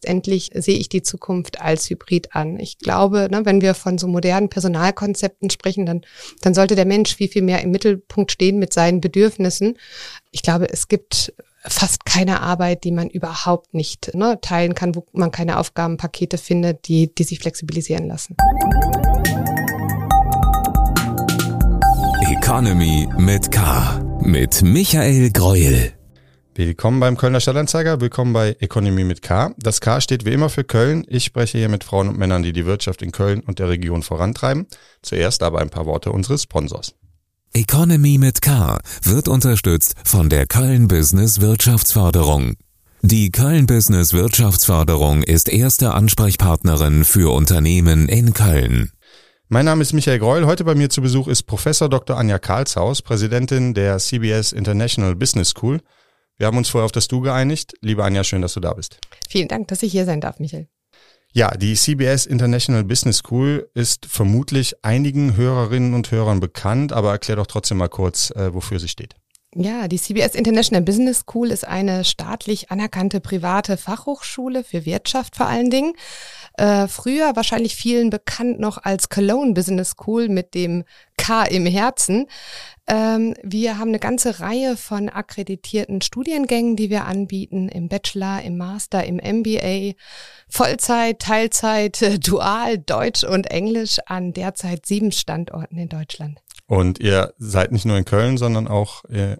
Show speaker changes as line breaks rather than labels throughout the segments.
letztendlich sehe ich die Zukunft als Hybrid an. Ich glaube, ne, wenn wir von so modernen Personalkonzepten sprechen, dann, dann sollte der Mensch viel, viel mehr im Mittelpunkt stehen mit seinen Bedürfnissen. Ich glaube, es gibt fast keine Arbeit, die man überhaupt nicht ne, teilen kann, wo man keine Aufgabenpakete findet, die, die sich flexibilisieren lassen.
Economy mit K. Mit Michael Greuel.
Willkommen beim Kölner Stadtanzeiger, willkommen bei Economy mit K. Das K steht wie immer für Köln. Ich spreche hier mit Frauen und Männern, die die Wirtschaft in Köln und der Region vorantreiben. Zuerst aber ein paar Worte unseres Sponsors.
Economy mit K wird unterstützt von der Köln Business Wirtschaftsförderung. Die Köln Business Wirtschaftsförderung ist erste Ansprechpartnerin für Unternehmen in Köln.
Mein Name ist Michael Greul. Heute bei mir zu Besuch ist Professor Dr. Anja Karlshaus, Präsidentin der CBS International Business School. Wir haben uns vorher auf das Du geeinigt. Liebe Anja, schön, dass du da bist.
Vielen Dank, dass ich hier sein darf, Michael.
Ja, die CBS International Business School ist vermutlich einigen Hörerinnen und Hörern bekannt, aber erklär doch trotzdem mal kurz, äh, wofür sie steht.
Ja, die CBS International Business School ist eine staatlich anerkannte private Fachhochschule für Wirtschaft vor allen Dingen. Äh, früher wahrscheinlich vielen bekannt noch als Cologne Business School mit dem K im Herzen. Ähm, wir haben eine ganze Reihe von akkreditierten Studiengängen, die wir anbieten, im Bachelor, im Master, im MBA, Vollzeit, Teilzeit, Dual, Deutsch und Englisch an derzeit sieben Standorten in Deutschland.
Und ihr seid nicht nur in Köln, sondern auch äh,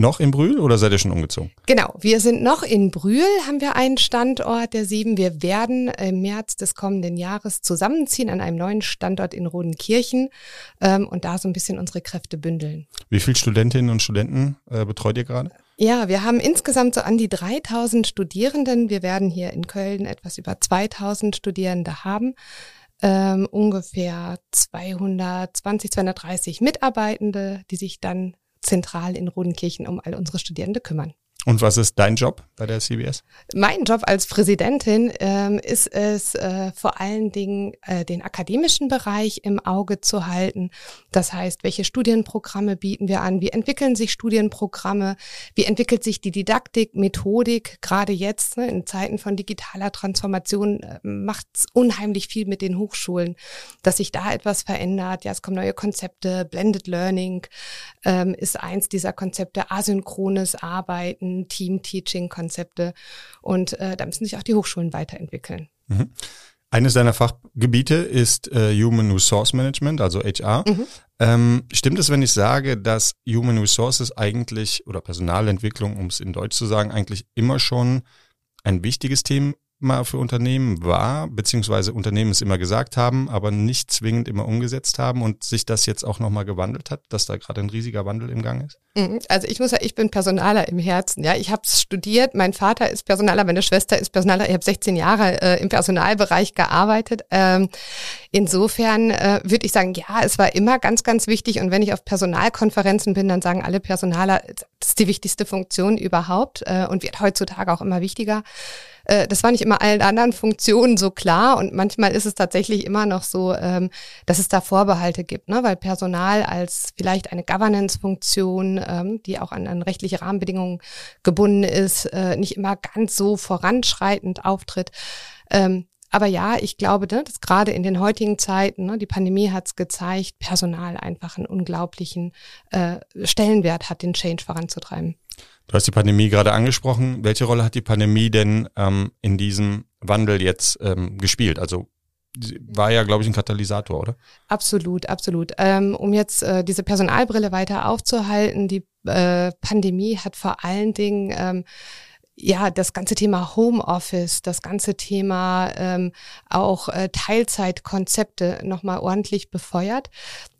noch in Brühl oder seid ihr schon umgezogen?
Genau, wir sind noch in Brühl, haben wir einen Standort der sieben. Wir werden im März des kommenden Jahres zusammenziehen an einem neuen Standort in Rodenkirchen ähm, und da so ein bisschen unsere Kräfte bündeln.
Wie viele Studentinnen und Studenten äh, betreut ihr gerade?
Ja, wir haben insgesamt so an die 3000 Studierenden. Wir werden hier in Köln etwas über 2000 Studierende haben. Ähm, ungefähr 220, 230 Mitarbeitende, die sich dann zentral in Rodenkirchen um all unsere Studierende kümmern.
Und was ist dein Job bei der CBS?
Mein Job als Präsidentin ähm, ist es äh, vor allen Dingen, äh, den akademischen Bereich im Auge zu halten. Das heißt, welche Studienprogramme bieten wir an? Wie entwickeln sich Studienprogramme? Wie entwickelt sich die Didaktik, Methodik? Gerade jetzt ne, in Zeiten von digitaler Transformation äh, macht es unheimlich viel mit den Hochschulen, dass sich da etwas verändert. Ja, es kommen neue Konzepte. Blended Learning ähm, ist eins dieser Konzepte. Asynchrones Arbeiten. Team-Teaching-Konzepte. Und äh, da müssen sich auch die Hochschulen weiterentwickeln.
Mhm. Eines deiner Fachgebiete ist äh, Human Resource Management, also HR. Mhm. Ähm, stimmt es, wenn ich sage, dass Human Resources eigentlich oder Personalentwicklung, um es in Deutsch zu sagen, eigentlich immer schon ein wichtiges Thema mal für Unternehmen war, beziehungsweise Unternehmen es immer gesagt haben, aber nicht zwingend immer umgesetzt haben und sich das jetzt auch nochmal gewandelt hat, dass da gerade ein riesiger Wandel im Gang ist?
Mhm. Also ich muss ja, ich bin Personaler im Herzen. Ja, ich habe studiert. Mein Vater ist Personaler, meine Schwester ist Personaler. Ich habe 16 Jahre äh, im Personalbereich gearbeitet. Ähm, insofern äh, würde ich sagen, ja, es war immer ganz, ganz wichtig. Und wenn ich auf Personalkonferenzen bin, dann sagen alle Personaler, das ist die wichtigste Funktion überhaupt äh, und wird heutzutage auch immer wichtiger. Äh, das war nicht immer allen anderen Funktionen so klar und manchmal ist es tatsächlich immer noch so, ähm, dass es da Vorbehalte gibt, ne? weil Personal als vielleicht eine Governance-Funktion, ähm, die auch an, an rechtliche Rahmenbedingungen gebunden ist, äh, nicht immer ganz so voranschreitend auftritt. Ähm, aber ja, ich glaube, ne, dass gerade in den heutigen Zeiten, ne, die Pandemie hat es gezeigt, Personal einfach einen unglaublichen äh, Stellenwert hat, den Change voranzutreiben.
Du hast die Pandemie gerade angesprochen. Welche Rolle hat die Pandemie denn ähm, in diesem Wandel jetzt ähm, gespielt? Also war ja, glaube ich, ein Katalysator, oder?
Absolut, absolut. Ähm, um jetzt äh, diese Personalbrille weiter aufzuhalten, die äh, Pandemie hat vor allen Dingen ähm, ja, das ganze Thema Homeoffice, das ganze Thema ähm, auch äh, Teilzeitkonzepte nochmal ordentlich befeuert.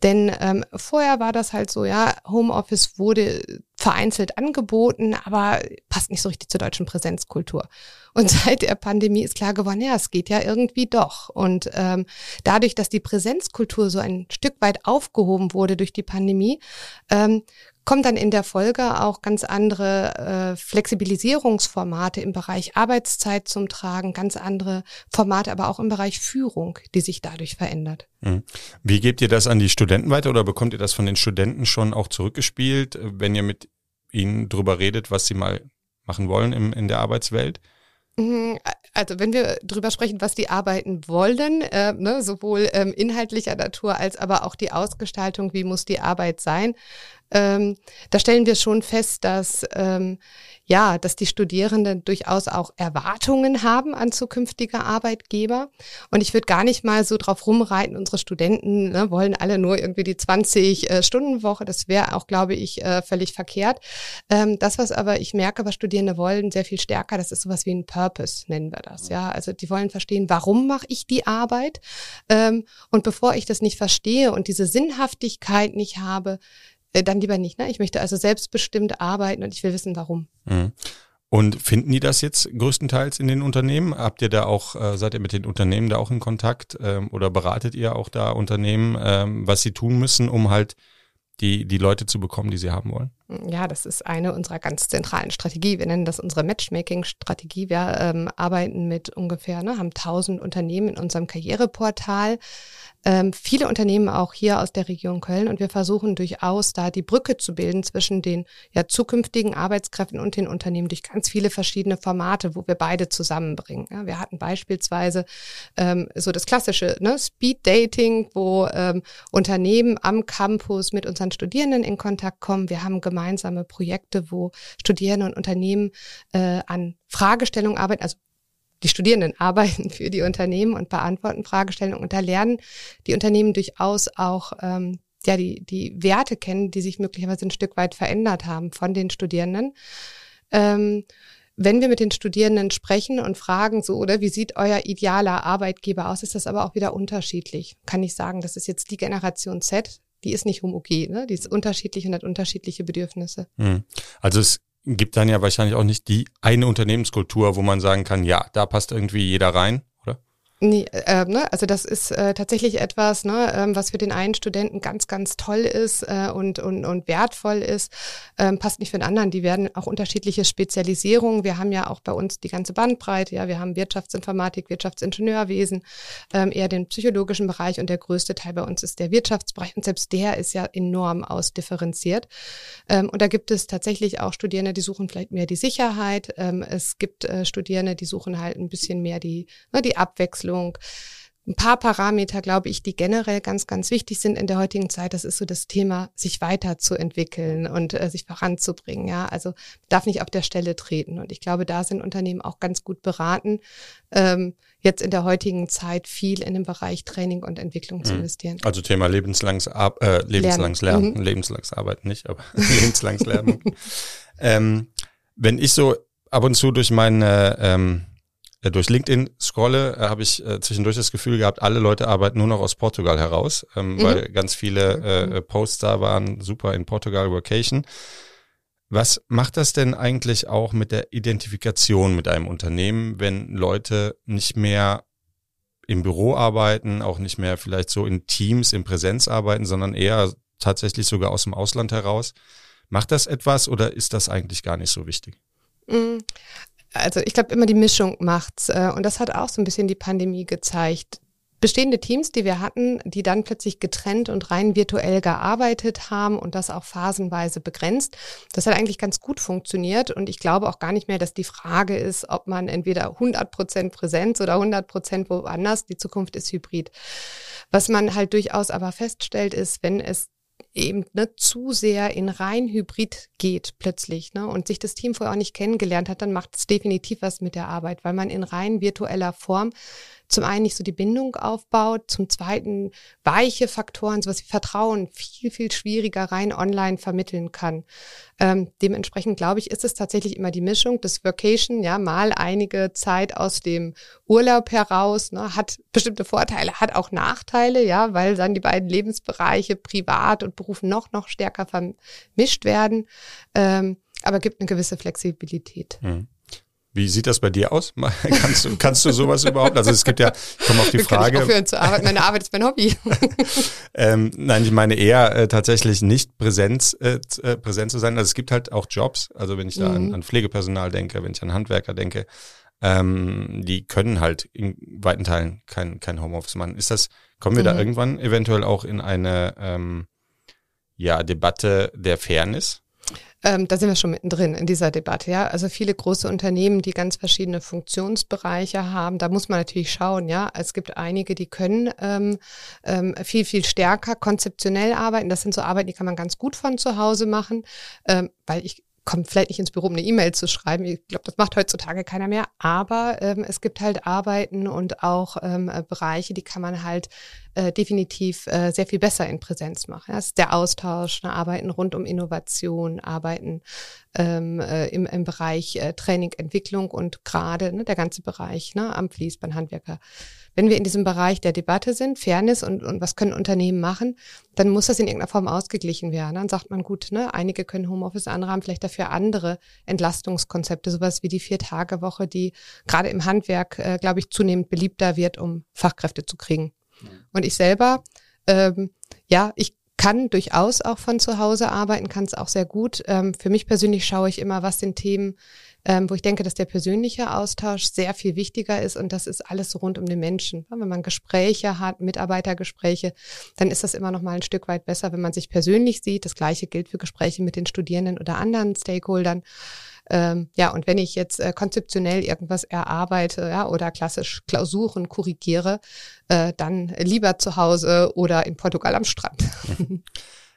Denn ähm, vorher war das halt so, ja, Homeoffice wurde vereinzelt angeboten, aber passt nicht so richtig zur deutschen Präsenzkultur. Und seit der Pandemie ist klar geworden, ja, es geht ja irgendwie doch. Und ähm, dadurch, dass die Präsenzkultur so ein Stück weit aufgehoben wurde durch die Pandemie, ähm, kommt dann in der Folge auch ganz andere äh, Flexibilisierungsformate im Bereich Arbeitszeit zum Tragen, ganz andere Formate, aber auch im Bereich Führung, die sich dadurch verändert.
Mhm. Wie gebt ihr das an die Studenten weiter oder bekommt ihr das von den Studenten schon auch zurückgespielt, wenn ihr mit ihnen drüber redet, was sie mal machen wollen im, in der Arbeitswelt?
Mhm, also wenn wir drüber sprechen, was die arbeiten wollen, äh, ne, sowohl ähm, inhaltlicher Natur als aber auch die Ausgestaltung, wie muss die Arbeit sein, ähm, da stellen wir schon fest, dass ähm, ja, dass die Studierenden durchaus auch Erwartungen haben an zukünftige Arbeitgeber. Und ich würde gar nicht mal so drauf rumreiten, unsere Studenten ne, wollen alle nur irgendwie die 20-Stunden-Woche. Äh, das wäre auch, glaube ich, äh, völlig verkehrt. Ähm, das, was aber ich merke, was Studierende wollen, sehr viel stärker, das ist sowas wie ein Purpose, nennen wir das. Ja, also die wollen verstehen, warum mache ich die Arbeit? Ähm, und bevor ich das nicht verstehe und diese Sinnhaftigkeit nicht habe, äh, dann lieber nicht. Ne? Ich möchte also selbstbestimmt arbeiten und ich will wissen, warum.
Mhm. Und finden die das jetzt größtenteils in den Unternehmen? Habt ihr da auch, äh, seid ihr mit den Unternehmen da auch in Kontakt ähm, oder beratet ihr auch da Unternehmen, ähm, was sie tun müssen, um halt die, die Leute zu bekommen, die sie haben wollen?
Ja, das ist eine unserer ganz zentralen Strategie. Wir nennen das unsere Matchmaking-Strategie. Wir ähm, arbeiten mit ungefähr, ne, haben 1000 Unternehmen in unserem Karriereportal ähm, viele Unternehmen auch hier aus der Region Köln und wir versuchen durchaus da die Brücke zu bilden zwischen den ja, zukünftigen Arbeitskräften und den Unternehmen durch ganz viele verschiedene Formate, wo wir beide zusammenbringen. Ja, wir hatten beispielsweise ähm, so das klassische ne, Speed Dating, wo ähm, Unternehmen am Campus mit unseren Studierenden in Kontakt kommen. Wir haben gemeinsame Projekte, wo Studierende und Unternehmen äh, an Fragestellungen arbeiten, also die Studierenden arbeiten für die Unternehmen und beantworten Fragestellungen. Und da lernen die Unternehmen durchaus auch ähm, ja die, die Werte kennen, die sich möglicherweise ein Stück weit verändert haben von den Studierenden. Ähm, wenn wir mit den Studierenden sprechen und fragen, so, oder wie sieht euer idealer Arbeitgeber aus, ist das aber auch wieder unterschiedlich. Kann ich sagen, das ist jetzt die Generation Z, die ist nicht homogen, ne? die ist unterschiedlich und hat unterschiedliche Bedürfnisse.
Hm. Also es gibt dann ja wahrscheinlich auch nicht die eine Unternehmenskultur, wo man sagen kann, ja, da passt irgendwie jeder rein.
Nee, äh, ne? Also das ist äh, tatsächlich etwas, ne, ähm, was für den einen Studenten ganz, ganz toll ist äh, und, und, und wertvoll ist, ähm, passt nicht für den anderen. Die werden auch unterschiedliche Spezialisierungen. Wir haben ja auch bei uns die ganze Bandbreite. Ja, wir haben Wirtschaftsinformatik, Wirtschaftsingenieurwesen, ähm, eher den psychologischen Bereich und der größte Teil bei uns ist der Wirtschaftsbereich und selbst der ist ja enorm ausdifferenziert. Ähm, und da gibt es tatsächlich auch Studierende, die suchen vielleicht mehr die Sicherheit. Ähm, es gibt äh, Studierende, die suchen halt ein bisschen mehr die, ne, die Abwechslung Entwicklung. Ein paar Parameter, glaube ich, die generell ganz, ganz wichtig sind in der heutigen Zeit. Das ist so das Thema, sich weiterzuentwickeln und äh, sich voranzubringen. Ja, also darf nicht auf der Stelle treten. Und ich glaube, da sind Unternehmen auch ganz gut beraten, ähm, jetzt in der heutigen Zeit viel in den Bereich Training und Entwicklung zu mhm. investieren.
Also Thema lebenslanges, Ar äh, lebenslanges Lernen, Lernen. Mhm. lebenslanges Arbeiten nicht, aber lebenslanges Lernen. ähm, wenn ich so ab und zu durch meine ähm, äh, durch LinkedIn scrolle, äh, habe ich äh, zwischendurch das Gefühl gehabt, alle Leute arbeiten nur noch aus Portugal heraus, ähm, mhm. weil ganz viele äh, mhm. Posts da waren, super in Portugal Vacation. Was macht das denn eigentlich auch mit der Identifikation mit einem Unternehmen, wenn Leute nicht mehr im Büro arbeiten, auch nicht mehr vielleicht so in Teams, in Präsenz arbeiten, sondern eher tatsächlich sogar aus dem Ausland heraus? Macht das etwas oder ist das eigentlich gar nicht so wichtig?
Also ich glaube immer die Mischung macht's. Äh, und das hat auch so ein bisschen die Pandemie gezeigt. Bestehende Teams, die wir hatten, die dann plötzlich getrennt und rein virtuell gearbeitet haben und das auch phasenweise begrenzt. Das hat eigentlich ganz gut funktioniert und ich glaube auch gar nicht mehr, dass die Frage ist, ob man entweder 100 Prozent Präsenz oder 100 Prozent woanders. Die Zukunft ist hybrid. Was man halt durchaus aber feststellt, ist, wenn es eben ne, zu sehr in rein Hybrid geht plötzlich ne, und sich das Team vorher auch nicht kennengelernt hat, dann macht es definitiv was mit der Arbeit, weil man in rein virtueller Form zum einen nicht so die Bindung aufbaut, zum zweiten weiche Faktoren, sowas wie Vertrauen, viel, viel schwieriger rein online vermitteln kann. Ähm, dementsprechend glaube ich, ist es tatsächlich immer die Mischung des Vacation, ja, mal einige Zeit aus dem Urlaub heraus, ne, hat bestimmte Vorteile, hat auch Nachteile, ja, weil dann die beiden Lebensbereiche Privat und Beruf noch, noch stärker vermischt werden, ähm, aber gibt eine gewisse Flexibilität.
Mhm. Wie sieht das bei dir aus? kannst, du, kannst du sowas überhaupt? Also es gibt ja, ich komme auf die Frage.
Ich aufhören zu arbeiten. Meine Arbeit ist mein Hobby.
ähm, nein, ich meine eher äh, tatsächlich nicht Präsenz, äh, äh, präsent zu sein. Also es gibt halt auch Jobs. Also wenn ich da mhm. an, an, Pflegepersonal denke, wenn ich an Handwerker denke, ähm, die können halt in weiten Teilen kein, kein Homeoffice machen. Ist das, kommen wir mhm. da irgendwann eventuell auch in eine ähm, ja, Debatte der Fairness?
Ähm, da sind wir schon mittendrin in dieser Debatte, ja. Also viele große Unternehmen, die ganz verschiedene Funktionsbereiche haben, da muss man natürlich schauen, ja. Es gibt einige, die können ähm, ähm, viel, viel stärker konzeptionell arbeiten. Das sind so Arbeiten, die kann man ganz gut von zu Hause machen, ähm, weil ich kommt vielleicht nicht ins Büro, um eine E-Mail zu schreiben. Ich glaube, das macht heutzutage keiner mehr. Aber ähm, es gibt halt Arbeiten und auch ähm, äh, Bereiche, die kann man halt äh, definitiv äh, sehr viel besser in Präsenz machen. Das ist der Austausch, ne, Arbeiten rund um Innovation, Arbeiten ähm, äh, im, im Bereich äh, Training, Entwicklung und gerade ne, der ganze Bereich ne, am Fließband, Handwerker wenn wir in diesem Bereich der Debatte sind, Fairness und, und was können Unternehmen machen, dann muss das in irgendeiner Form ausgeglichen werden. Dann sagt man, gut, ne, einige können Homeoffice, andere haben vielleicht dafür andere Entlastungskonzepte, sowas wie die Vier-Tage-Woche, die gerade im Handwerk, äh, glaube ich, zunehmend beliebter wird, um Fachkräfte zu kriegen. Und ich selber, ähm, ja, ich kann durchaus auch von zu Hause arbeiten, kann es auch sehr gut. Ähm, für mich persönlich schaue ich immer, was sind Themen, ähm, wo ich denke, dass der persönliche Austausch sehr viel wichtiger ist und das ist alles rund um den Menschen. Wenn man Gespräche hat, Mitarbeitergespräche, dann ist das immer noch mal ein Stück weit besser, wenn man sich persönlich sieht. Das Gleiche gilt für Gespräche mit den Studierenden oder anderen Stakeholdern. Ähm, ja, und wenn ich jetzt äh, konzeptionell irgendwas erarbeite ja, oder klassisch Klausuren korrigiere, äh, dann lieber zu Hause oder in Portugal am Strand.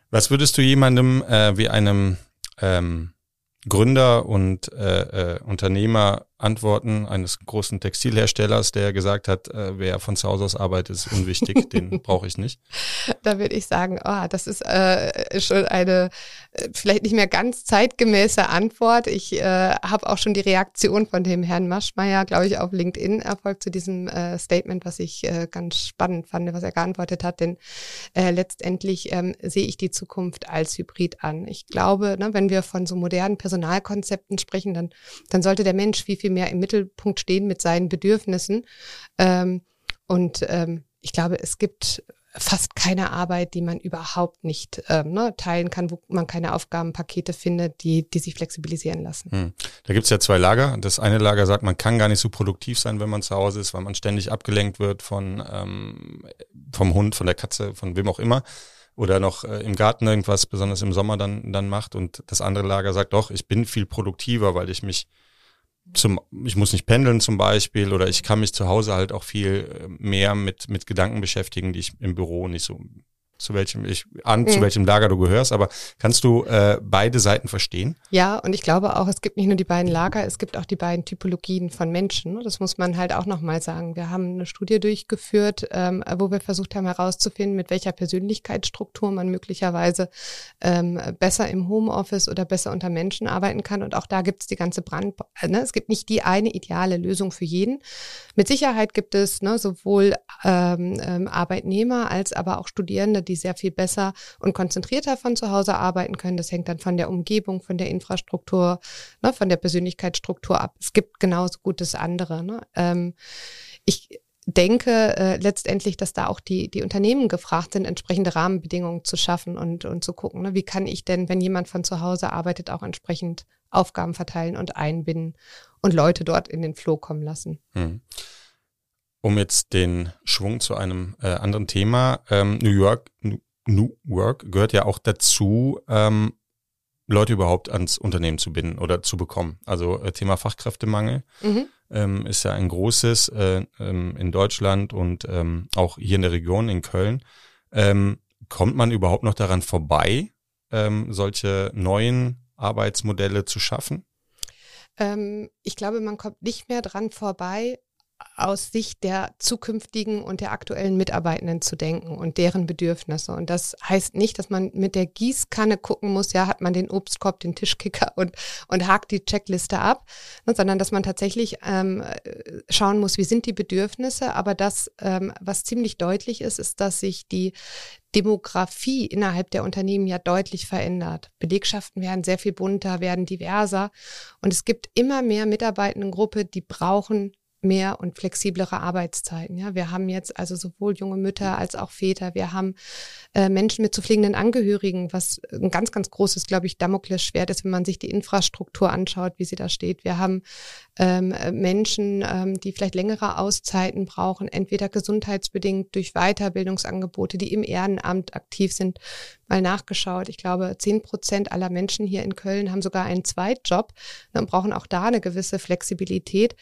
Was würdest du jemandem äh, wie einem ähm, Gründer und äh, äh, Unternehmer Antworten eines großen Textilherstellers, der gesagt hat, äh, wer von zu Hause aus arbeitet, ist unwichtig, den brauche ich nicht.
Da würde ich sagen, oh, das ist äh, schon eine äh, vielleicht nicht mehr ganz zeitgemäße Antwort. Ich äh, habe auch schon die Reaktion von dem Herrn Maschmeyer, glaube ich, auf LinkedIn erfolgt zu diesem äh, Statement, was ich äh, ganz spannend fand, was er geantwortet hat. Denn letztendlich ähm, sehe ich die Zukunft als Hybrid an. Ich glaube, ne, wenn wir von so modernen Personalkonzepten sprechen, dann, dann sollte der Mensch viel, viel mehr im Mittelpunkt stehen mit seinen Bedürfnissen. Ähm, und ähm, ich glaube, es gibt fast keine Arbeit, die man überhaupt nicht ähm, ne, teilen kann, wo man keine Aufgabenpakete findet, die, die sich flexibilisieren lassen. Hm.
Da gibt's ja zwei Lager. Das eine Lager sagt, man kann gar nicht so produktiv sein, wenn man zu Hause ist, weil man ständig abgelenkt wird von ähm, vom Hund, von der Katze, von wem auch immer. Oder noch äh, im Garten irgendwas, besonders im Sommer dann, dann macht. Und das andere Lager sagt doch, ich bin viel produktiver, weil ich mich zum, ich muss nicht pendeln zum Beispiel oder ich kann mich zu Hause halt auch viel äh, mehr mit, mit Gedanken beschäftigen, die ich im Büro nicht so zu welchem ich an, mhm. zu welchem Lager du gehörst, aber kannst du äh, beide Seiten verstehen?
Ja, und ich glaube auch, es gibt nicht nur die beiden Lager, es gibt auch die beiden Typologien von Menschen. Das muss man halt auch nochmal sagen. Wir haben eine Studie durchgeführt, ähm, wo wir versucht haben herauszufinden, mit welcher Persönlichkeitsstruktur man möglicherweise ähm, besser im Homeoffice oder besser unter Menschen arbeiten kann. Und auch da gibt es die ganze Brand. Ne? Es gibt nicht die eine ideale Lösung für jeden. Mit Sicherheit gibt es ne, sowohl ähm, ähm Arbeitnehmer als aber auch Studierende, die die sehr viel besser und konzentrierter von zu Hause arbeiten können. Das hängt dann von der Umgebung, von der Infrastruktur, ne, von der Persönlichkeitsstruktur ab. Es gibt genauso gutes andere. Ne? Ähm, ich denke äh, letztendlich, dass da auch die, die Unternehmen gefragt sind, entsprechende Rahmenbedingungen zu schaffen und, und zu gucken, ne, wie kann ich denn, wenn jemand von zu Hause arbeitet, auch entsprechend Aufgaben verteilen und einbinden und Leute dort in den Flow kommen lassen. Hm
um jetzt den Schwung zu einem äh, anderen Thema. Ähm, New York, New Work gehört ja auch dazu, ähm, Leute überhaupt ans Unternehmen zu binden oder zu bekommen. Also äh, Thema Fachkräftemangel mhm. ähm, ist ja ein großes äh, ähm, in Deutschland und ähm, auch hier in der Region in Köln. Ähm, kommt man überhaupt noch daran vorbei, solche neuen Arbeitsmodelle zu schaffen?
Ich glaube, man kommt nicht mehr dran vorbei, aus Sicht der zukünftigen und der aktuellen Mitarbeitenden zu denken und deren Bedürfnisse. Und das heißt nicht, dass man mit der Gießkanne gucken muss, ja, hat man den Obstkorb, den Tischkicker und, und hakt die Checkliste ab, ne, sondern dass man tatsächlich ähm, schauen muss, wie sind die Bedürfnisse. Aber das, ähm, was ziemlich deutlich ist, ist, dass sich die Demografie innerhalb der Unternehmen ja deutlich verändert. Belegschaften werden sehr viel bunter, werden diverser und es gibt immer mehr Mitarbeitendengruppe, die brauchen mehr und flexiblere Arbeitszeiten. Ja, wir haben jetzt also sowohl junge Mütter als auch Väter. Wir haben äh, Menschen mit zu pflegenden Angehörigen, was ein ganz, ganz großes, glaube ich, Damoklesschwert ist, wenn man sich die Infrastruktur anschaut, wie sie da steht. Wir haben ähm, Menschen, ähm, die vielleicht längere Auszeiten brauchen, entweder gesundheitsbedingt durch Weiterbildungsangebote, die im Ehrenamt aktiv sind, mal nachgeschaut. Ich glaube, zehn Prozent aller Menschen hier in Köln haben sogar einen Zweitjob und brauchen auch da eine gewisse Flexibilität.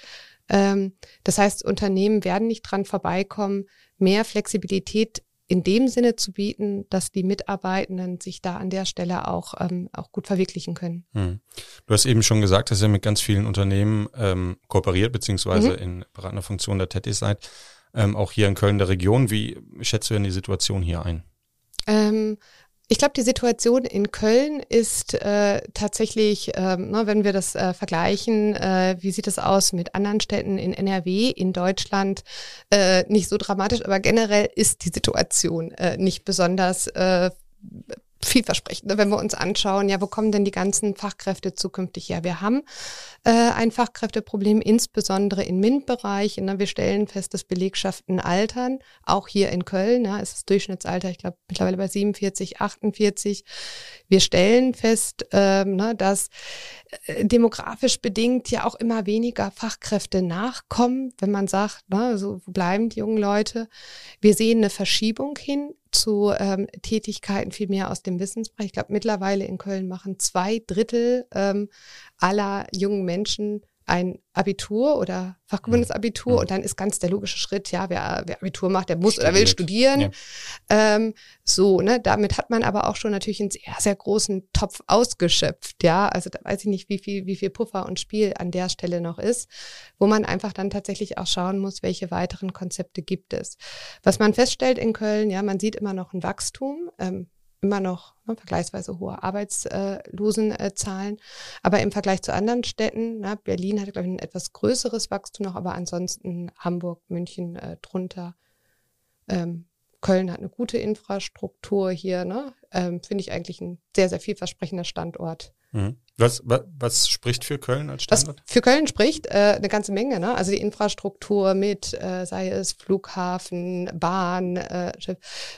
Ähm, das heißt, Unternehmen werden nicht dran vorbeikommen, mehr Flexibilität in dem Sinne zu bieten, dass die Mitarbeitenden sich da an der Stelle auch, ähm, auch gut verwirklichen können. Hm.
Du hast eben schon gesagt, dass ihr mit ganz vielen Unternehmen ähm, kooperiert, beziehungsweise mhm. in beratender Funktion der tätig seid. Ähm, auch hier in Köln der Region. Wie schätzt du denn die Situation hier ein?
Ich glaube, die Situation in Köln ist äh, tatsächlich, ähm, ne, wenn wir das äh, vergleichen, äh, wie sieht es aus mit anderen Städten in NRW, in Deutschland, äh, nicht so dramatisch, aber generell ist die Situation äh, nicht besonders äh, vielversprechend, wenn wir uns anschauen, ja, wo kommen denn die ganzen Fachkräfte zukünftig her? Wir haben äh, ein Fachkräfteproblem, insbesondere im MINT-Bereich. Ne? Wir stellen fest, dass Belegschaften altern, auch hier in Köln. Ja, ist das Durchschnittsalter, ich glaube, mittlerweile bei 47, 48. Wir stellen fest, ähm, ne, dass äh, demografisch bedingt ja auch immer weniger Fachkräfte nachkommen, wenn man sagt, ne, so, bleiben die jungen Leute? Wir sehen eine Verschiebung hin zu ähm, Tätigkeiten viel mehr aus dem Wissensbereich. Ich glaube, mittlerweile in Köln machen zwei Drittel ähm, aller jungen Menschen ein Abitur oder fachgefundenes Abitur mhm. und dann ist ganz der logische Schritt, ja, wer, wer Abitur macht, der muss Studiert. oder will studieren. Ja. Ähm, so, ne, damit hat man aber auch schon natürlich einen sehr, sehr großen Topf ausgeschöpft, ja. Also da weiß ich nicht, wie viel, wie viel Puffer und Spiel an der Stelle noch ist, wo man einfach dann tatsächlich auch schauen muss, welche weiteren Konzepte gibt es. Was man feststellt in Köln, ja, man sieht immer noch ein Wachstum. Ähm, immer noch ne, vergleichsweise hohe Arbeitslosenzahlen. Aber im Vergleich zu anderen Städten, ne, Berlin hat, glaube ich, ein etwas größeres Wachstum noch, aber ansonsten Hamburg, München äh, drunter. Ähm, Köln hat eine gute Infrastruktur hier, ne? Ähm, Finde ich eigentlich ein sehr, sehr vielversprechender Standort.
Mhm. Was, was, was spricht für Köln als Standort?
Was für Köln spricht äh, eine ganze Menge. Ne? Also die Infrastruktur mit, äh, sei es Flughafen, Bahn, äh,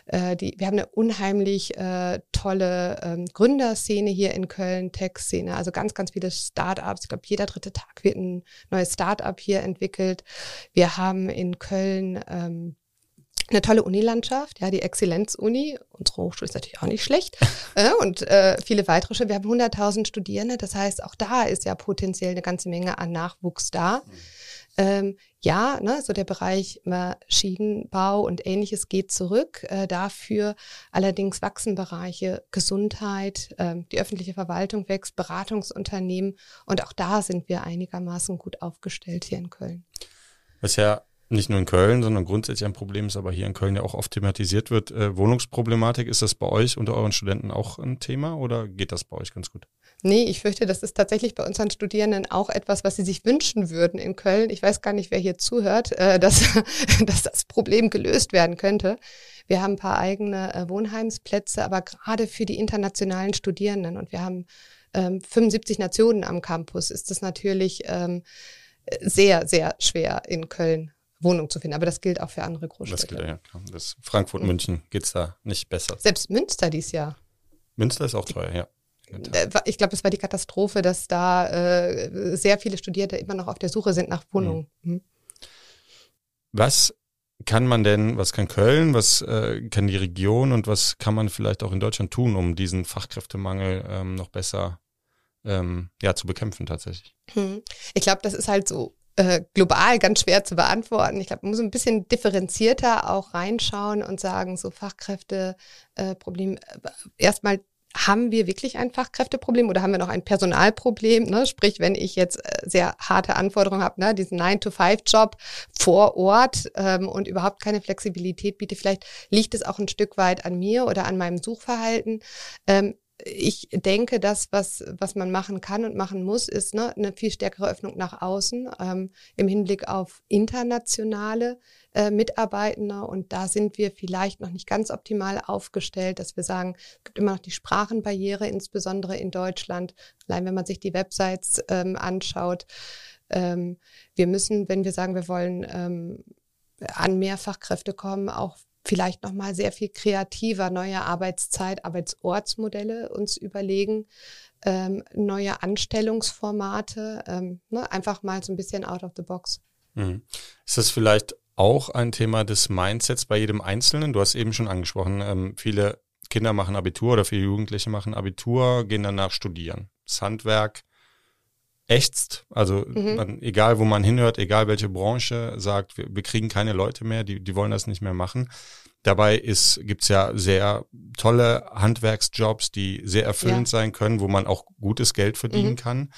äh, die, wir haben eine unheimlich äh, tolle ähm, Gründerszene hier in Köln, Tech-Szene. Also ganz, ganz viele Startups. Ich glaube, jeder dritte Tag wird ein neues Startup hier entwickelt. Wir haben in Köln ähm, eine tolle Unilandschaft, ja, die Exzellenz-Uni. Unsere Hochschule ist natürlich auch nicht schlecht. äh, und äh, viele weitere. Wir haben 100.000 Studierende. Das heißt, auch da ist ja potenziell eine ganze Menge an Nachwuchs da. Mhm. Ähm, ja, ne, so der Bereich Maschinenbau und ähnliches geht zurück. Äh, dafür allerdings wachsen Bereiche Gesundheit, äh, die öffentliche Verwaltung wächst, Beratungsunternehmen und auch da sind wir einigermaßen gut aufgestellt hier in Köln.
Was ja nicht nur in Köln, sondern grundsätzlich ein Problem ist, aber hier in Köln ja auch oft thematisiert wird. Äh, Wohnungsproblematik, ist das bei euch unter euren Studenten auch ein Thema oder geht das bei euch ganz gut?
Nee, ich fürchte, das ist tatsächlich bei unseren Studierenden auch etwas, was sie sich wünschen würden in Köln. Ich weiß gar nicht, wer hier zuhört, äh, dass, dass das Problem gelöst werden könnte. Wir haben ein paar eigene äh, Wohnheimsplätze, aber gerade für die internationalen Studierenden und wir haben ähm, 75 Nationen am Campus, ist das natürlich ähm, sehr, sehr schwer in Köln Wohnung zu finden. Aber das gilt auch für andere Großstädte.
Das gilt, ja, klar. Das Frankfurt, mhm. München geht es da nicht besser.
Selbst Münster dieses Jahr.
Münster ist auch teuer, ja.
Äh, ich glaube, es war die Katastrophe, dass da äh, sehr viele Studierende immer noch auf der Suche sind nach Wohnungen. Mhm. mhm.
Was kann man denn, was kann Köln, was äh, kann die Region und was kann man vielleicht auch in Deutschland tun, um diesen Fachkräftemangel ähm, noch besser ähm, ja, zu bekämpfen tatsächlich?
Hm. Ich glaube, das ist halt so äh, global ganz schwer zu beantworten. Ich glaube, man muss ein bisschen differenzierter auch reinschauen und sagen, so Fachkräfteproblem, äh, erstmal haben wir wirklich ein Fachkräfteproblem oder haben wir noch ein Personalproblem? Ne? Sprich, wenn ich jetzt äh, sehr harte Anforderungen habe, ne? diesen 9-to-5-Job vor Ort ähm, und überhaupt keine Flexibilität biete, vielleicht liegt es auch ein Stück weit an mir oder an meinem Suchverhalten. Ähm, ich denke, das, was, was man machen kann und machen muss, ist ne, eine viel stärkere Öffnung nach außen ähm, im Hinblick auf internationale äh, Mitarbeitende. Und da sind wir vielleicht noch nicht ganz optimal aufgestellt, dass wir sagen, es gibt immer noch die Sprachenbarriere, insbesondere in Deutschland. Allein wenn man sich die Websites ähm, anschaut, Ähm, wir müssen, wenn wir sagen, wir wollen ähm, an mehr Fachkräfte kommen, auch vielleicht nochmal sehr viel kreativer neue Arbeitszeit, Arbeitsortsmodelle uns überlegen, ähm, neue Anstellungsformate, ähm, ne, einfach mal so ein bisschen out of the box.
Mhm. Ist das vielleicht auch ein Thema des Mindsets bei jedem Einzelnen? Du hast eben schon angesprochen, ähm, viele Kinder machen Abitur oder viele Jugendliche machen Abitur, gehen danach studieren. Das Handwerk ächzt, also mhm. man, egal wo man hinhört, egal welche Branche sagt, wir, wir kriegen keine Leute mehr, die, die wollen das nicht mehr machen. Dabei ist, gibt's ja sehr tolle Handwerksjobs, die sehr erfüllend ja. sein können, wo man auch gutes Geld verdienen mhm. kann.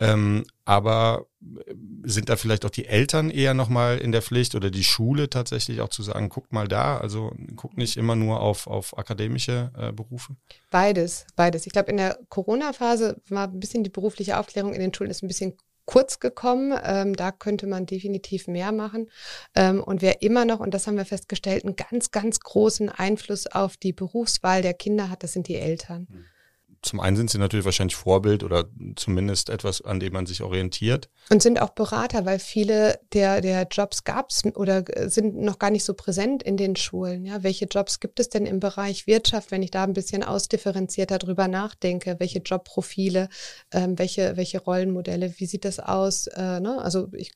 Ähm, aber äh, sind da vielleicht auch die Eltern eher nochmal in der Pflicht oder die Schule tatsächlich auch zu sagen, guckt mal da, also guckt nicht immer nur auf, auf akademische äh, Berufe?
Beides, beides. Ich glaube, in der Corona-Phase war ein bisschen die berufliche Aufklärung in den Schulen ist ein bisschen kurz gekommen. Ähm, da könnte man definitiv mehr machen. Ähm, und wer immer noch, und das haben wir festgestellt, einen ganz, ganz großen Einfluss auf die Berufswahl der Kinder hat, das sind die Eltern. Mhm
zum einen sind sie natürlich wahrscheinlich Vorbild oder zumindest etwas, an dem man sich orientiert.
Und sind auch Berater, weil viele der, der Jobs gab es oder sind noch gar nicht so präsent in den Schulen. Ja, welche Jobs gibt es denn im Bereich Wirtschaft, wenn ich da ein bisschen ausdifferenzierter drüber nachdenke? Welche Jobprofile, ähm, welche, welche Rollenmodelle, wie sieht das aus? Äh, ne? Also ich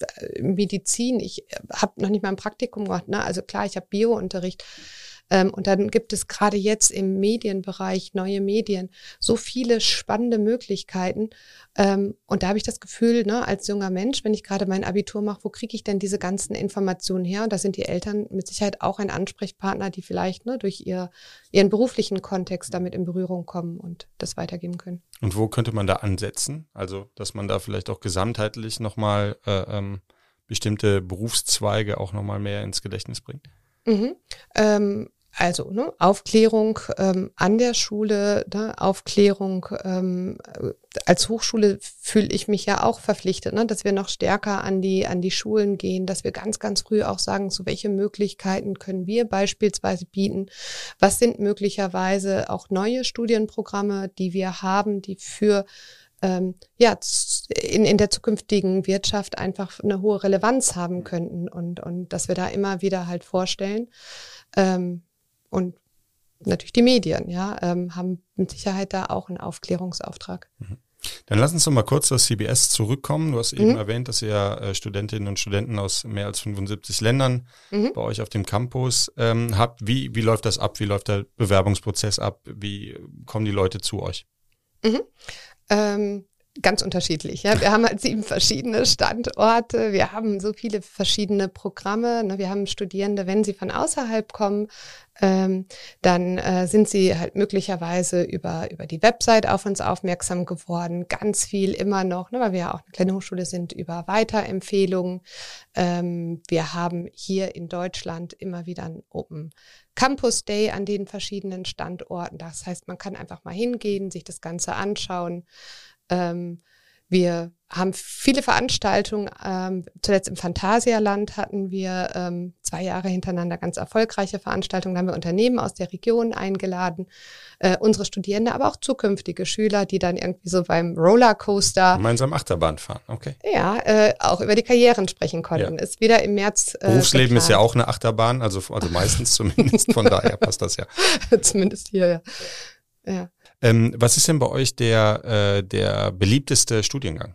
äh, Medizin, ich habe noch nicht mal ein Praktikum gemacht. Ne? Also klar, ich habe Biounterricht. Ähm, und dann gibt es gerade jetzt im Medienbereich, neue Medien, so viele spannende Möglichkeiten. Ähm, und da habe ich das Gefühl, ne, als junger Mensch, wenn ich gerade mein Abitur mache, wo kriege ich denn diese ganzen Informationen her? Und da sind die Eltern mit Sicherheit auch ein Ansprechpartner, die vielleicht ne, durch ihr, ihren beruflichen Kontext damit in Berührung kommen und das weitergeben können.
Und wo könnte man da ansetzen? Also, dass man da vielleicht auch gesamtheitlich nochmal äh, ähm, bestimmte Berufszweige auch nochmal mehr ins Gedächtnis bringt?
Mhm. Ähm, also ne, Aufklärung ähm, an der Schule, ne, Aufklärung ähm, als Hochschule fühle ich mich ja auch verpflichtet, ne, dass wir noch stärker an die an die Schulen gehen, dass wir ganz ganz früh auch sagen, so welche Möglichkeiten können wir beispielsweise bieten, was sind möglicherweise auch neue Studienprogramme, die wir haben, die für ähm, ja, in, in der zukünftigen Wirtschaft einfach eine hohe Relevanz haben könnten und, und dass wir da immer wieder halt vorstellen. Ähm, und natürlich die Medien, ja, ähm, haben mit Sicherheit da auch einen Aufklärungsauftrag.
Mhm. Dann lass uns doch mal kurz zur CBS zurückkommen. Du hast eben mhm. erwähnt, dass ihr äh, Studentinnen und Studenten aus mehr als 75 Ländern mhm. bei euch auf dem Campus ähm, habt. Wie, wie läuft das ab? Wie läuft der Bewerbungsprozess ab? Wie kommen die Leute zu euch?
Mhm. Ähm, ganz unterschiedlich. Ja. Wir haben halt sieben verschiedene Standorte, wir haben so viele verschiedene Programme. Ne. Wir haben Studierende, wenn sie von außerhalb kommen, ähm, dann äh, sind sie halt möglicherweise über, über die Website auf uns aufmerksam geworden. Ganz viel immer noch, ne, weil wir ja auch eine kleine Hochschule sind, über Weiterempfehlungen. Ähm, wir haben hier in Deutschland immer wieder einen Open Campus Day an den verschiedenen Standorten. Das heißt, man kann einfach mal hingehen, sich das Ganze anschauen. Ähm, wir haben viele Veranstaltungen. Ähm, zuletzt im Phantasialand hatten wir ähm, zwei Jahre hintereinander ganz erfolgreiche Veranstaltungen. Da haben wir Unternehmen aus der Region eingeladen, äh, unsere Studierende, aber auch zukünftige Schüler, die dann irgendwie so beim Rollercoaster
gemeinsam Achterbahn fahren. Okay.
Ja, äh, auch über die Karrieren sprechen konnten. Ja. Ist wieder im März.
Äh, Berufsleben geplant. ist ja auch eine Achterbahn, also also meistens zumindest. Von daher passt das ja.
zumindest hier ja. Ja.
Ähm, was ist denn bei euch der, äh, der beliebteste Studiengang?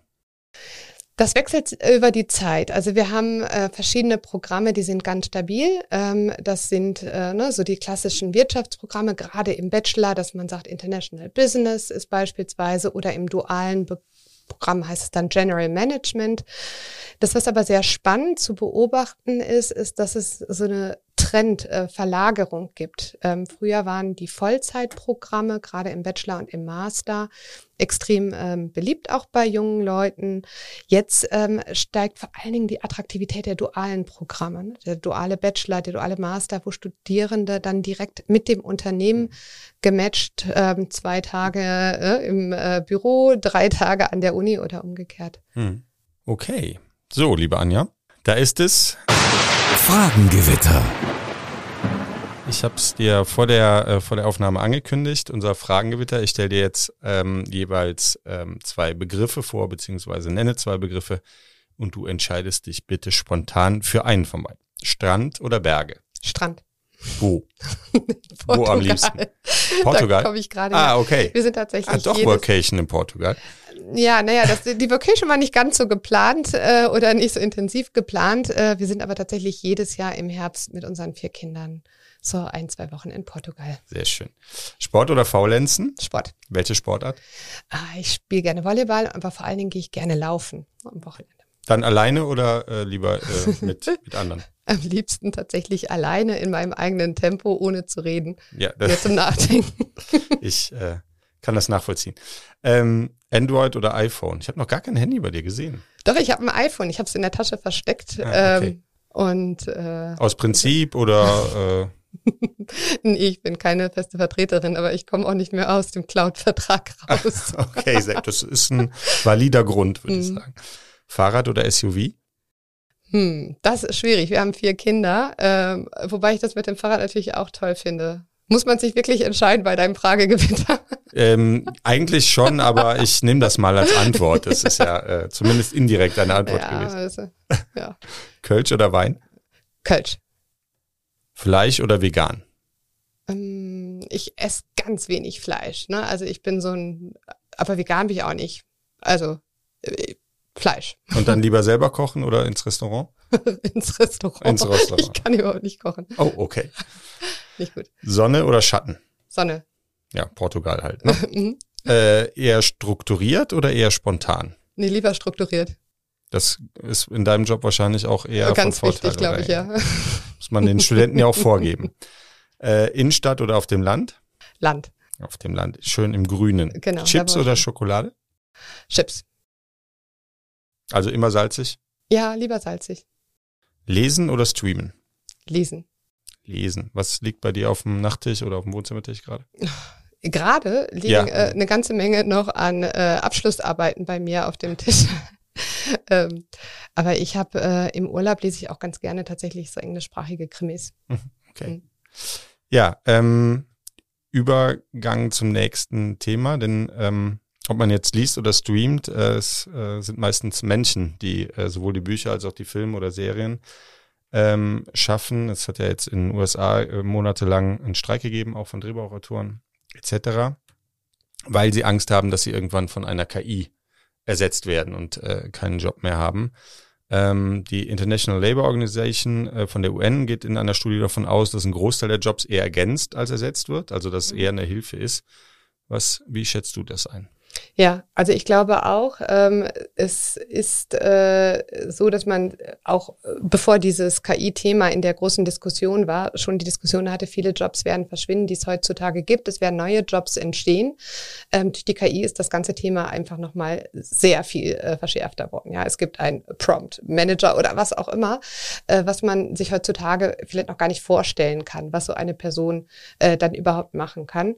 Das wechselt über die Zeit. Also wir haben äh, verschiedene Programme, die sind ganz stabil. Ähm, das sind äh, ne, so die klassischen Wirtschaftsprogramme, gerade im Bachelor, dass man sagt, International Business ist beispielsweise oder im dualen Be Programm heißt es dann General Management. Das, was aber sehr spannend zu beobachten ist, ist, dass es so eine Trendverlagerung äh, gibt. Ähm, früher waren die Vollzeitprogramme, gerade im Bachelor und im Master, extrem ähm, beliebt, auch bei jungen Leuten. Jetzt ähm, steigt vor allen Dingen die Attraktivität der dualen Programme. Ne? Der duale Bachelor, der duale Master, wo Studierende dann direkt mit dem Unternehmen gematcht, ähm, zwei Tage äh, im äh, Büro, drei Tage an der Uni oder umgekehrt. Hm.
Okay. So, liebe Anja, da ist es.
Fragengewitter.
Ich habe es dir vor der, äh, vor der Aufnahme angekündigt, unser Fragengewitter. Ich stelle dir jetzt ähm, jeweils ähm, zwei Begriffe vor, beziehungsweise nenne zwei Begriffe und du entscheidest dich bitte spontan für einen von beiden. Strand oder Berge?
Strand.
Wo? Wo am liebsten? Portugal.
Da komme ich gerade.
Ah, okay.
Wir sind tatsächlich.
Ah, doch
jedes,
Workation in Portugal.
Ja, naja, das, die Vocation war nicht ganz so geplant äh, oder nicht so intensiv geplant. Äh, wir sind aber tatsächlich jedes Jahr im Herbst mit unseren vier Kindern so ein, zwei Wochen in Portugal.
Sehr schön. Sport oder Faulenzen?
Sport.
Welche Sportart?
Ah, ich spiele gerne Volleyball, aber vor allen Dingen gehe ich gerne laufen am Wochenende.
Dann alleine oder äh, lieber äh, mit, mit anderen?
Am liebsten tatsächlich alleine in meinem eigenen Tempo, ohne zu reden.
Ja,
Nur zum Nachdenken.
ich äh, kann das nachvollziehen. Ähm, Android oder iPhone? Ich habe noch gar kein Handy bei dir gesehen.
Doch, ich habe ein iPhone. Ich habe es in der Tasche versteckt.
Ah, okay.
ähm, und äh,
Aus Prinzip oder
nee, ich bin keine feste Vertreterin, aber ich komme auch nicht mehr aus dem Cloud-Vertrag raus.
äh, okay, das ist ein valider Grund, würde ich
Mhm.
sagen. Fahrrad oder SUV?
Hm, das ist schwierig. Wir haben vier Kinder, ähm, wobei ich das mit dem Fahrrad natürlich auch toll finde. Muss man sich wirklich entscheiden bei deinem Fragegewitter?
Ähm, eigentlich schon, aber ich nehme das mal als Antwort. Das ist ja äh, zumindest indirekt eine Antwort
ja,
gewesen.
also, ja.
Kölsch oder Wein?
Kölsch.
Fleisch oder vegan?
Ähm, ich esse ganz wenig Fleisch. Ne? Also ich bin so ein, aber vegan bin ich auch nicht. Also äh, Fleisch
Und dann lieber selber kochen oder ins Restaurant?
ins Restaurant.
Ins Restaurant.
Ich kann überhaupt nicht kochen.
Oh, okay.
Nicht gut.
Sonne oder Schatten?
Sonne.
Ja, Portugal halt. Ne?
Mhm.
äh, eher strukturiert oder eher spontan?
nee, lieber strukturiert.
Das ist in deinem Job wahrscheinlich auch eher
Ganz
von Vorteil.
wichtig, glaube ich, ja.
Muss man den Studenten ja auch vorgeben. Äh, Innenstadt oder auf dem Land?
Land.
Auf dem Land, schön im Grünen.
Genau,
Chips oder. Schokolade?
Chips.
Also immer salzig.
Ja, lieber salzig.
Lesen oder streamen?
Lesen.
Lesen. Was liegt bei dir auf dem Nachttisch oder auf dem Wohnzimmertisch gerade?
Gerade liegen
Ja.
äh, eine ganze Menge noch an äh, Abschlussarbeiten bei mir auf dem Tisch. ähm, aber ich habe äh, im Urlaub lese ich auch ganz gerne tatsächlich so englischsprachige Krimis.
Okay.
Mhm.
Ja, ähm, Übergang zum nächsten Thema, denn ähm, ob man jetzt liest oder streamt, äh, es äh, sind meistens Menschen, die äh, sowohl die Bücher als auch die Filme oder Serien ähm, schaffen. Es hat ja jetzt in den USA äh, monatelang einen Streik gegeben, auch von Drehbuchautoren etc., weil sie Angst haben, dass sie irgendwann von einer KI ersetzt werden und äh, keinen Job mehr haben. Ähm, die International Labour Organization äh, von der UN geht in einer Studie davon aus, dass ein Großteil der Jobs eher ergänzt als ersetzt wird, also dass es eher eine Hilfe ist. Was, wie schätzt du das ein?
Ja, also ich glaube auch, ähm, es ist äh, so, dass man auch, äh, bevor dieses KI-Thema in der großen Diskussion war, schon die Diskussion hatte, viele Jobs werden verschwinden, die es heutzutage gibt. Es werden neue Jobs entstehen. Ähm, durch die KI ist das ganze Thema einfach nochmal sehr viel äh, verschärfter worden. Ja, es gibt einen Prompt-Manager oder was auch immer, äh, was man sich heutzutage vielleicht noch gar nicht vorstellen kann, was so eine Person äh, dann überhaupt machen kann.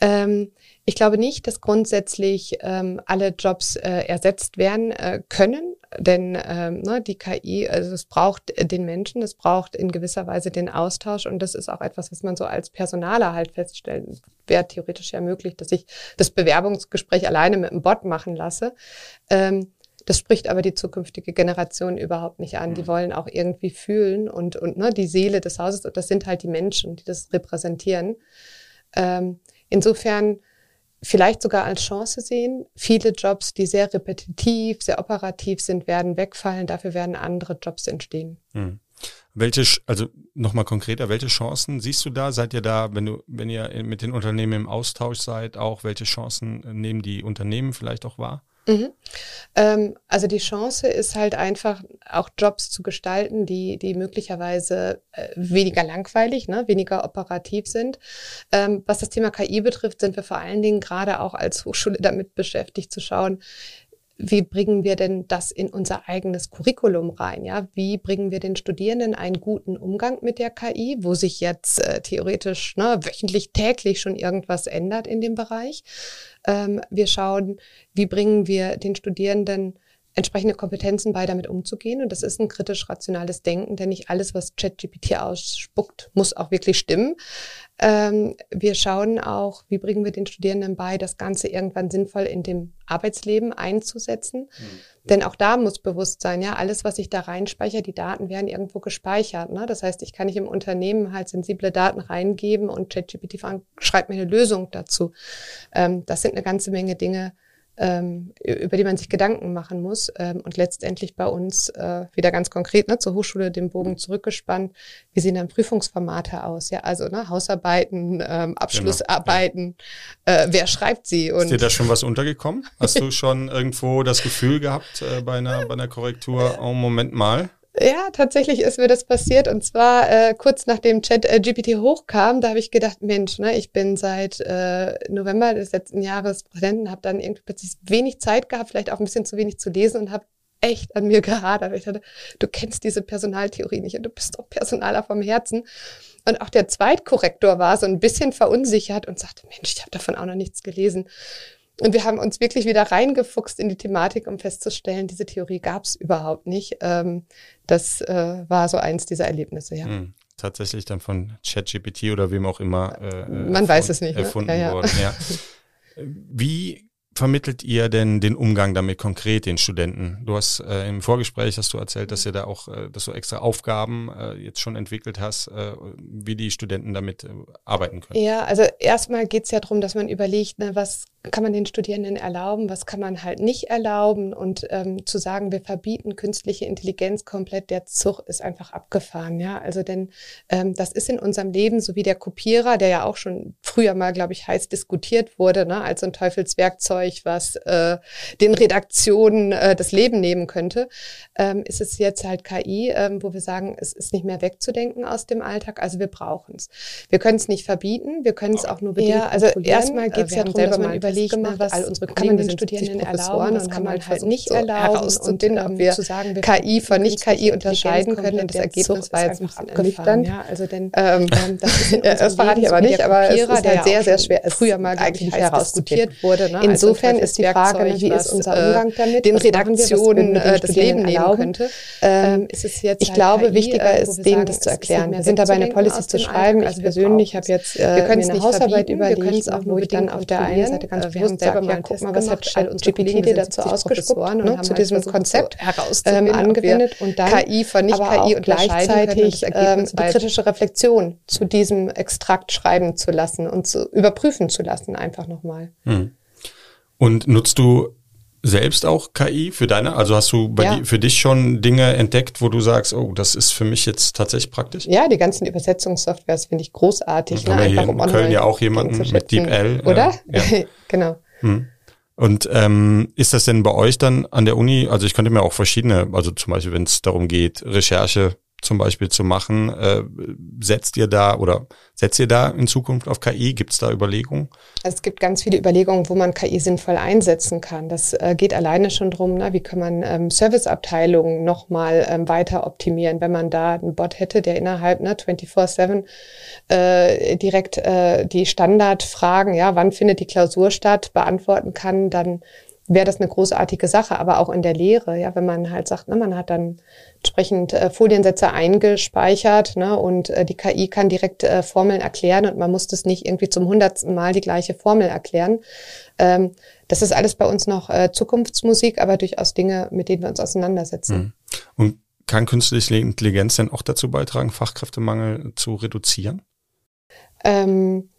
Ähm, ich glaube nicht, dass grundsätzlich ähm, alle Jobs äh, ersetzt werden äh, können, denn ähm, ne, die KI, also es braucht den Menschen, es braucht in gewisser Weise den Austausch und das ist auch etwas, was man so als Personaler halt feststellen. Wäre theoretisch ja möglich, dass ich das Bewerbungsgespräch alleine mit einem Bot machen lasse. Ähm, das spricht aber die zukünftige Generation überhaupt nicht an. Die wollen auch irgendwie fühlen und, und ne, die Seele des Hauses, und das sind halt die Menschen, die das repräsentieren. Ähm, insofern vielleicht sogar als Chance sehen. Viele Jobs, die sehr repetitiv, sehr operativ sind, werden wegfallen. Dafür werden andere Jobs entstehen.
Hm. Welche, also nochmal konkreter, welche Chancen siehst du da? Seid ihr da, wenn du, wenn ihr mit den Unternehmen im Austausch seid, auch welche Chancen nehmen die Unternehmen vielleicht auch wahr?
Mhm. Ähm, also die Chance ist halt einfach auch Jobs zu gestalten, die, die möglicherweise äh, weniger langweilig, ne, weniger operativ sind. Ähm, was das Thema KI betrifft, sind wir vor allen Dingen gerade auch als Hochschule damit beschäftigt zu schauen, wie bringen wir denn das in unser eigenes Curriculum rein? Ja, wie bringen wir den Studierenden einen guten Umgang mit der KI, wo sich jetzt äh, theoretisch ne, wöchentlich, täglich schon irgendwas ändert in dem Bereich? Ähm, wir schauen, wie bringen wir den Studierenden entsprechende Kompetenzen bei, damit umzugehen. Und das ist ein kritisch-rationales Denken, denn nicht alles, was ChatGPT ausspuckt, muss auch wirklich stimmen. Ähm, wir schauen auch, wie bringen wir den Studierenden bei, das Ganze irgendwann sinnvoll in dem Arbeitsleben einzusetzen. Mhm. Denn auch da muss bewusst sein, ja, alles, was ich da reinspeichere, die Daten werden irgendwo gespeichert. Ne? Das heißt, ich kann nicht im Unternehmen halt sensible Daten reingeben und ChatGPT schreibt mir eine Lösung dazu. Ähm, das sind eine ganze Menge Dinge, ähm, über die man sich Gedanken machen muss. Ähm, und letztendlich bei uns äh, wieder ganz konkret ne, zur Hochschule den Bogen zurückgespannt. Wie sehen dann Prüfungsformate aus? Ja, also ne, Hausarbeiten, ähm, Abschlussarbeiten. Genau, ja. äh, wer schreibt sie?
Und Ist dir da schon was untergekommen? Hast du schon irgendwo das Gefühl gehabt äh, bei, einer, bei einer Korrektur? Oh, Moment mal.
Ja, tatsächlich ist mir das passiert und zwar äh, kurz nachdem Chat äh, GPT hochkam, da habe ich gedacht, Mensch, ne, ich bin seit äh, November des letzten Jahres Präsidenten, habe dann irgendwie plötzlich wenig Zeit gehabt, vielleicht auch ein bisschen zu wenig zu lesen und habe echt an mir gehadert. Ich dachte, du kennst diese Personaltheorie nicht und du bist doch Personaler vom Herzen. Und auch der Zweitkorrektor war so ein bisschen verunsichert und sagte, Mensch, ich habe davon auch noch nichts gelesen. Und wir haben uns wirklich wieder reingefuchst in die Thematik, um festzustellen, diese Theorie gab es überhaupt nicht. Ähm, das äh, war so eins dieser Erlebnisse, ja. Hm,
tatsächlich dann von ChatGPT oder wem auch immer.
Äh, Man weiß es nicht.
Ne? Erfunden ja, ja. worden, ja. Wie vermittelt ihr denn den Umgang damit konkret den Studenten? Du hast äh, im Vorgespräch hast du erzählt, dass ihr da auch, äh, dass du extra Aufgaben äh, jetzt schon entwickelt hast, äh, wie die Studenten damit äh, arbeiten können.
Ja, also erstmal geht es ja darum, dass man überlegt, ne, was kann man den Studierenden erlauben, was kann man halt nicht erlauben und ähm, zu sagen, wir verbieten künstliche Intelligenz komplett, der Zug ist einfach abgefahren, ja. Also denn ähm, das ist in unserem Leben so wie der Kopierer, der ja auch schon früher mal, glaube ich, heiß diskutiert wurde, ne, als so ein Teufelswerkzeug, was äh, den Redaktionen äh, das Leben nehmen könnte, ähm, ist es jetzt halt KI, ähm, wo wir sagen, es ist nicht mehr wegzudenken aus dem Alltag. Also wir brauchen es. Wir können es nicht verbieten, wir können es auch nur bedingt. Ja,
also erstmal geht es ja darum, dass man überlegt,
überlegt, gemacht, was all unsere kann man den Studierenden erlauben, was kann man halt nicht erlauben und
den, ob wir
zu sagen, wir KI von nicht KI unterscheiden können. Und das Ergebnis war jetzt ein bisschen ernüchternd.
Ja, also denn
ähm, ähm das, das verrate ich aber nicht, aber es ist halt sehr, sehr schwer. Früher mal eigentlich herausdiskutiert wurde.
Ne? Insofern also ist die Frage, wie ist unser äh, Umgang damit?
Den Redaktionen äh, das Leben nehmen könnte.
Ähm, jetzt ich halt glaube, wichtiger äh, ist, denen das zu erklären. Wir sind dabei, eine Policy zu schreiben. Ich persönlich habe jetzt eine Hausarbeit überlegt, wo ich dann auf der einen Seite ganz
wir haben selber mal, guck mal, was hat GPT dazu ausgespuckt, ne, zu diesem Konzept ähm, angewendet und dann KI von nicht KI und gleichzeitig ähm, die kritische Reflexion zu diesem Extrakt schreiben zu lassen und zu überprüfen zu lassen, einfach nochmal. Hm.
Und nutzt du selbst auch KI für deine? Also hast du ja. die, für dich schon Dinge entdeckt, wo du sagst, oh, das ist für mich jetzt tatsächlich praktisch?
Ja, die ganzen Übersetzungssoftwares finde ich großartig.
Ne? Einfach, hier in um Köln ja auch jemanden mit DeepL.
Oder? Ja. genau. Hm.
Und ähm, ist das denn bei euch dann an der Uni, also ich könnte mir auch verschiedene, also zum Beispiel, wenn es darum geht, Recherche zum Beispiel zu machen. Äh, setzt ihr da oder setzt ihr da in Zukunft auf KI? Gibt es da Überlegungen?
Es gibt ganz viele Überlegungen, wo man KI sinnvoll einsetzen kann. Das äh, geht alleine schon drum, ne? wie kann man ähm, Serviceabteilungen nochmal ähm, weiter optimieren, wenn man da einen Bot hätte, der innerhalb ne, 24-7 äh, direkt äh, die Standardfragen, ja, wann findet die Klausur statt, beantworten kann, dann wäre das eine großartige Sache, aber auch in der Lehre, ja, wenn man halt sagt, ne, man hat dann entsprechend äh, Foliensätze eingespeichert ne, und äh, die KI kann direkt äh, Formeln erklären und man muss das nicht irgendwie zum hundertsten Mal die gleiche Formel erklären. Ähm, das ist alles bei uns noch äh, Zukunftsmusik, aber durchaus Dinge, mit denen wir uns auseinandersetzen. Mhm.
Und kann künstliche Intelligenz denn auch dazu beitragen, Fachkräftemangel zu reduzieren?
Ähm,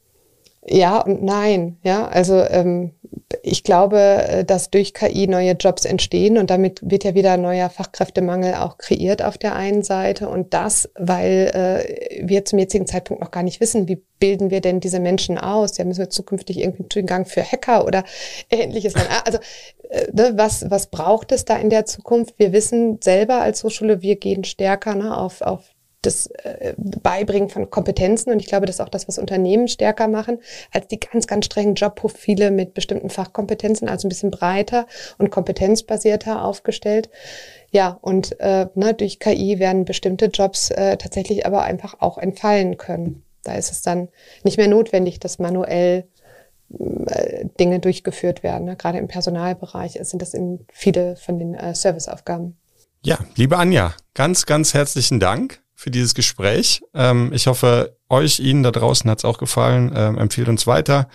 ja und nein. Ja, also ähm, ich glaube, äh, dass durch KI neue Jobs entstehen und damit wird ja wieder neuer Fachkräftemangel auch kreiert auf der einen Seite und das, weil äh, wir zum jetzigen Zeitpunkt noch gar nicht wissen, wie bilden wir denn diese Menschen aus? Ja, müssen wir zukünftig irgendwie einen Zugang für Hacker oder ähnliches haben. Also äh, ne, was was braucht es da in der Zukunft? Wir wissen selber als Hochschule, wir gehen stärker ne, auf auf das äh, Beibringen von Kompetenzen. Und ich glaube, das ist auch das, was Unternehmen stärker machen, als die ganz, ganz strengen Jobprofile mit bestimmten Fachkompetenzen, also ein bisschen breiter und kompetenzbasierter aufgestellt. Ja, und äh, ne, durch KI werden bestimmte Jobs äh, tatsächlich aber einfach auch entfallen können. Da ist es dann nicht mehr notwendig, das manuell äh, Dinge durchgeführt werden. Ne? Gerade im Personalbereich sind das in viele von den äh, Serviceaufgaben.
Ja, liebe Anja, ganz, ganz herzlichen Dank für dieses Gespräch. Ähm, ich hoffe, euch, Ihnen da draußen hat es auch gefallen. Ähm, empfiehlt uns weiter,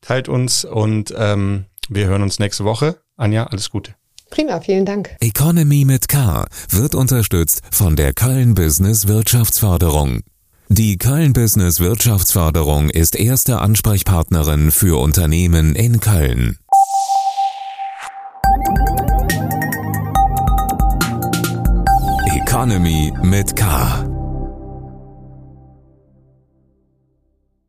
teilt uns und ähm, wir hören uns nächste Woche. Anja, alles Gute.
Prima, vielen Dank.
Economy mit K wird unterstützt von der Köln Business Wirtschaftsförderung. Die Köln Business Wirtschaftsförderung ist erste Ansprechpartnerin für Unternehmen in Köln. Economy mit K.